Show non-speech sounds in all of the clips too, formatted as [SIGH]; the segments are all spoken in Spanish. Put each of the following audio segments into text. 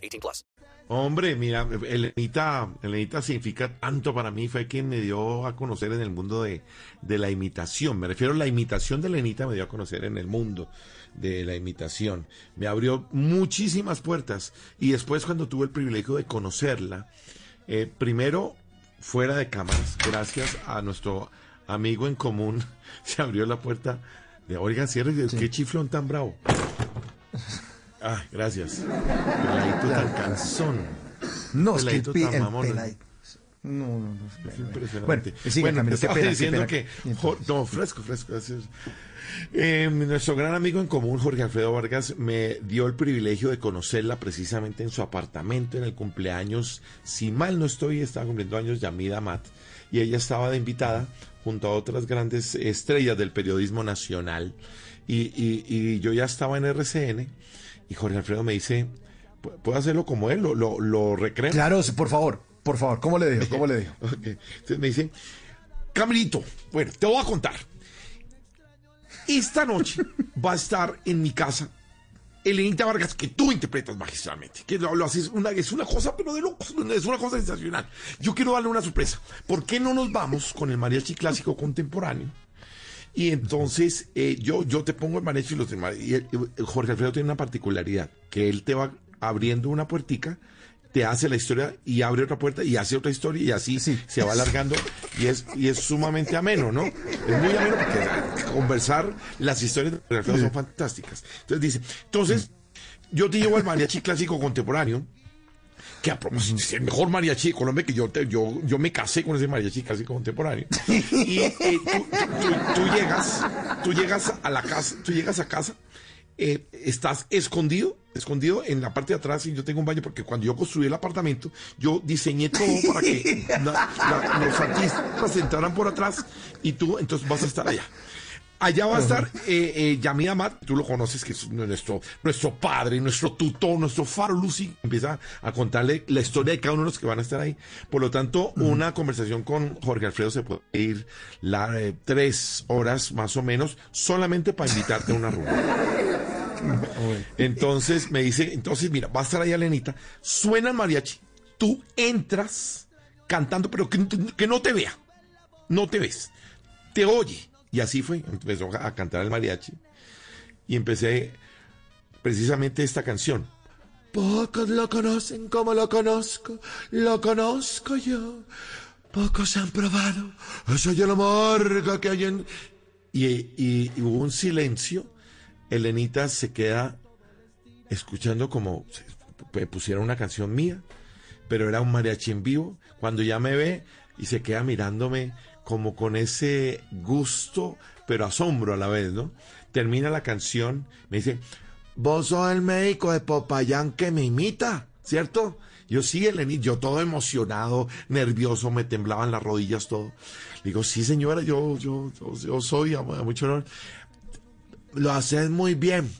18 plus. Hombre, mira, Elenita, Elenita significa tanto para mí, fue quien me dio a conocer en el mundo de, de la imitación. Me refiero a la imitación de Elenita, me dio a conocer en el mundo de la imitación. Me abrió muchísimas puertas y después cuando tuve el privilegio de conocerla, eh, primero fuera de cámaras, gracias a nuestro amigo en común, [LAUGHS] se abrió la puerta de, oiga, cierre, qué chiflón tan bravo. Ah, gracias. Peladito tan cansón. No, es que el, tan mamón. No, no, no. Es impresionante. Bueno, sigue, bueno, Camilo, estaba pena, diciendo que... No, fresco, fresco. gracias. Eh, nuestro gran amigo en común, Jorge Alfredo Vargas, me dio el privilegio de conocerla precisamente en su apartamento en el cumpleaños, si mal no estoy, estaba cumpliendo años Yamida Mat, y ella estaba de invitada junto a otras grandes estrellas del periodismo nacional, y, y- y yo ya estaba en RCN, y Jorge Alfredo me dice, "¿Pu- ¿puedo hacerlo como él? ¿Lo, lo, lo recreo? Claro, por favor, por favor, ¿cómo le dijo? ¿Cómo le dijo? [LAUGHS] Ok. Entonces me dice, Camilito, bueno, te voy a contar. Esta noche [LAUGHS] va a estar en mi casa Elenita Vargas, que tú interpretas magistralmente. Que lo, lo haces una, es una cosa, pero de locos, es una cosa sensacional. Yo quiero darle una sorpresa. ¿Por qué no nos vamos con el mariachi clásico contemporáneo? Y entonces eh, yo, yo te pongo el mariachi y los demás. Y el- el Jorge Alfredo tiene una particularidad, que él te va abriendo una puertica, te hace la historia y abre otra puerta y hace otra historia y así Sí. se va alargando y es, y es sumamente ameno, ¿no? Es muy ameno porque conversar, las historias de Jorge Alfredo son fantásticas. Entonces dice, entonces yo te llevo al mariachi clásico contemporáneo, que a propósito es el mejor mariachi de Colombia, que yo, te- yo, yo me casé con ese mariachi clásico contemporáneo. Y eh, tú, tú- tú- tú llegas, tú llegas a la casa, tú llegas a casa, eh, estás escondido, escondido en la parte de atrás y yo tengo un baño porque cuando yo construí el apartamento, yo diseñé todo para que [LAUGHS] la- la- los artistas entraran por atrás y tú entonces vas a estar allá. Allá va a estar eh, eh, Yamid tú lo conoces, que es nuestro, nuestro padre, nuestro tutor, nuestro faro Lucy. Empieza a contarle la historia de cada uno de los que van a estar ahí. Por lo tanto, una conversación con Jorge Alfredo se puede ir la, eh, tres horas más o menos, solamente para invitarte a una reunión. [LAUGHS] Entonces me dice, entonces mira, va a estar ahí Alenita, suena el mariachi, tú entras cantando, pero que, que no te vea, no te ves, te oye. Y así fue, empezó a cantar el mariachi y empecé precisamente esta canción. Pocos lo conocen como lo conozco, lo conozco yo. Pocos han probado, soy el amor que hay en... Y, y- hubo un silencio. Elenita se queda escuchando como p- pusiera una canción mía, pero era un mariachi en vivo. Cuando ya me ve y se queda mirándome como con ese gusto, pero asombro a la vez, ¿no? Termina la canción, me dice, vos sos el médico de Popayán que me imita, ¿cierto? Yo sí, Elenita, yo todo emocionado, nervioso, me temblaban las rodillas, todo. Digo, sí, señora, yo, yo, yo, yo soy, a, a mucho honor. Lo haces muy bien.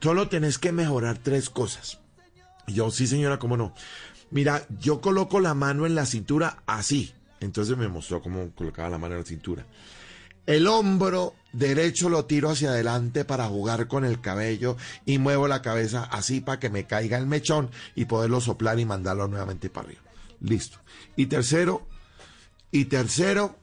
Solo tenés que mejorar tres cosas. Y yo, sí, señora, cómo no. Mira, yo coloco la mano en la cintura así. Entonces me mostró cómo colocaba la mano en la cintura. El hombro derecho lo tiro hacia adelante para jugar con el cabello y muevo la cabeza así para que me caiga el mechón y poderlo soplar y mandarlo nuevamente para arriba. Listo. Y tercero, y tercero,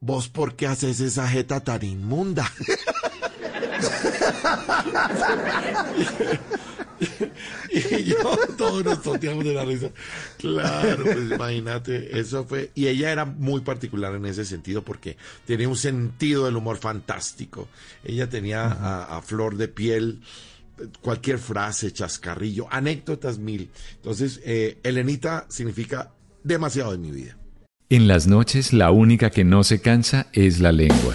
vos por qué haces esa jeta tan inmunda. [LAUGHS] [LAUGHS] y yo todos nos toteamos de la risa. Claro, pues imagínate, eso fue. Y ella era muy particular en ese sentido porque tenía un sentido del humor fantástico. Ella tenía a, a flor de piel cualquier frase, chascarrillo, anécdotas mil. Entonces, eh, Elenita significa demasiado en mi vida. En las noches la única que no se cansa es la lengua.